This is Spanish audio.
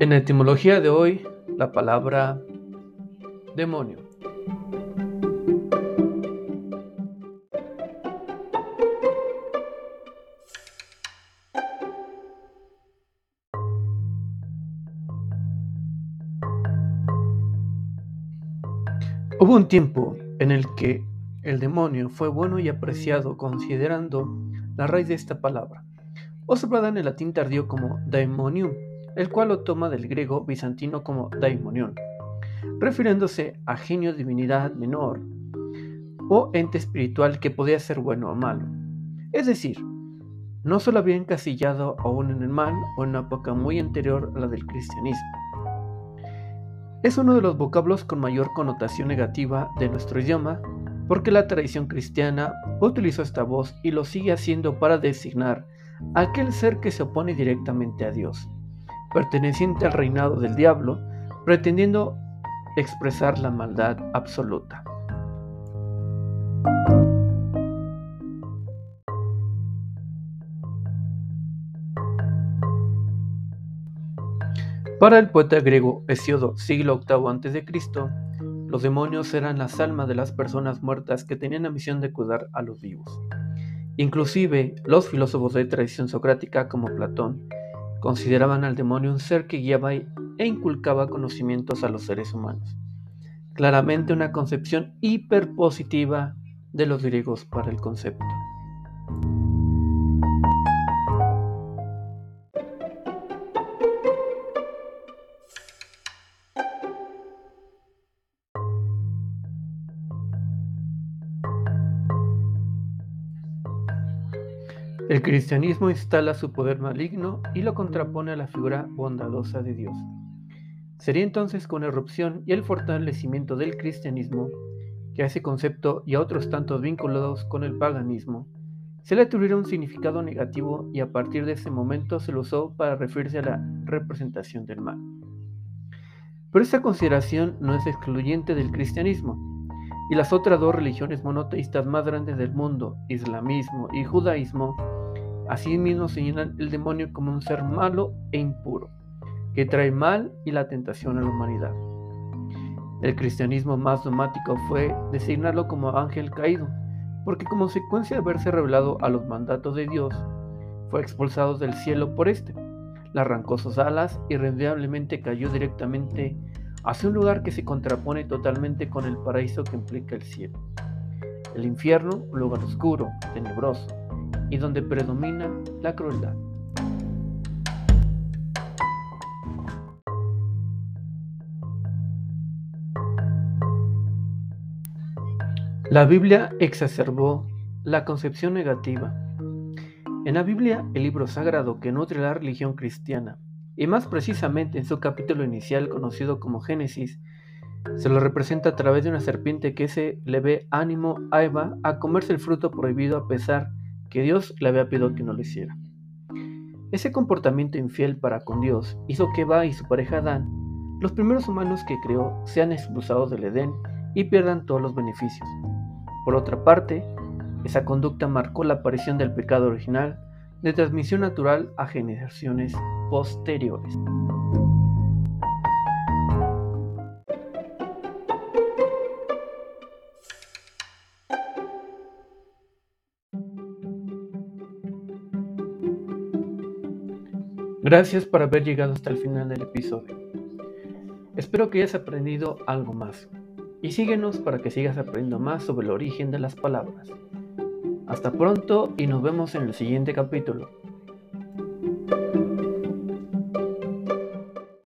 En etimología de hoy, la palabra demonio. Hubo un tiempo en el que el demonio fue bueno y apreciado considerando la raíz de esta palabra, observada en el latín tardío como daemonium, el cual lo toma del griego bizantino como daimonion, refiriéndose a genio, divinidad menor o ente espiritual que podía ser bueno o malo. Es decir, no solo había encasillado aún en el mal o en una época muy anterior a la del cristianismo. Es uno de los vocablos con mayor connotación negativa de nuestro idioma porque la tradición cristiana utilizó esta voz y lo sigue haciendo para designar a aquel ser que se opone directamente a Dios perteneciente al reinado del diablo, pretendiendo expresar la maldad absoluta. Para el poeta griego Hesiodo, siglo VIII a.C., los demonios eran las almas de las personas muertas que tenían la misión de cuidar a los vivos. Inclusive, los filósofos de tradición socrática como Platón Consideraban al demonio un ser que guiaba e inculcaba conocimientos a los seres humanos. Claramente una concepción hiperpositiva de los griegos para el concepto. El cristianismo instala su poder maligno y lo contrapone a la figura bondadosa de Dios. Sería entonces con la erupción y el fortalecimiento del cristianismo que a ese concepto y a otros tantos vinculados con el paganismo se le atribuyeron un significado negativo y a partir de ese momento se lo usó para referirse a la representación del mal. Pero esta consideración no es excluyente del cristianismo, y las otras dos religiones monoteístas más grandes del mundo, islamismo y judaísmo, Asimismo señalan el demonio como un ser malo e impuro, que trae mal y la tentación a la humanidad. El cristianismo más dogmático fue designarlo como ángel caído, porque como consecuencia de haberse revelado a los mandatos de Dios, fue expulsado del cielo por éste. Le arrancó sus alas y irremediablemente cayó directamente hacia un lugar que se contrapone totalmente con el paraíso que implica el cielo. El infierno, un lugar oscuro, tenebroso, y donde predomina la crueldad. La Biblia exacerbó la concepción negativa. En la Biblia, el libro sagrado que nutre la religión cristiana, y más precisamente en su capítulo inicial conocido como Génesis, se lo representa a través de una serpiente que se le ve ánimo a Eva a comerse el fruto prohibido a pesar que Dios le había pedido que no lo hiciera. Ese comportamiento infiel para con Dios hizo que Eva y su pareja Adán, los primeros humanos que creó, sean expulsados del Edén y pierdan todos los beneficios. Por otra parte, esa conducta marcó la aparición del pecado original de transmisión natural a generaciones posteriores. Gracias por haber llegado hasta el final del episodio. Espero que hayas aprendido algo más. Y síguenos para que sigas aprendiendo más sobre el origen de las palabras. Hasta pronto y nos vemos en el siguiente capítulo.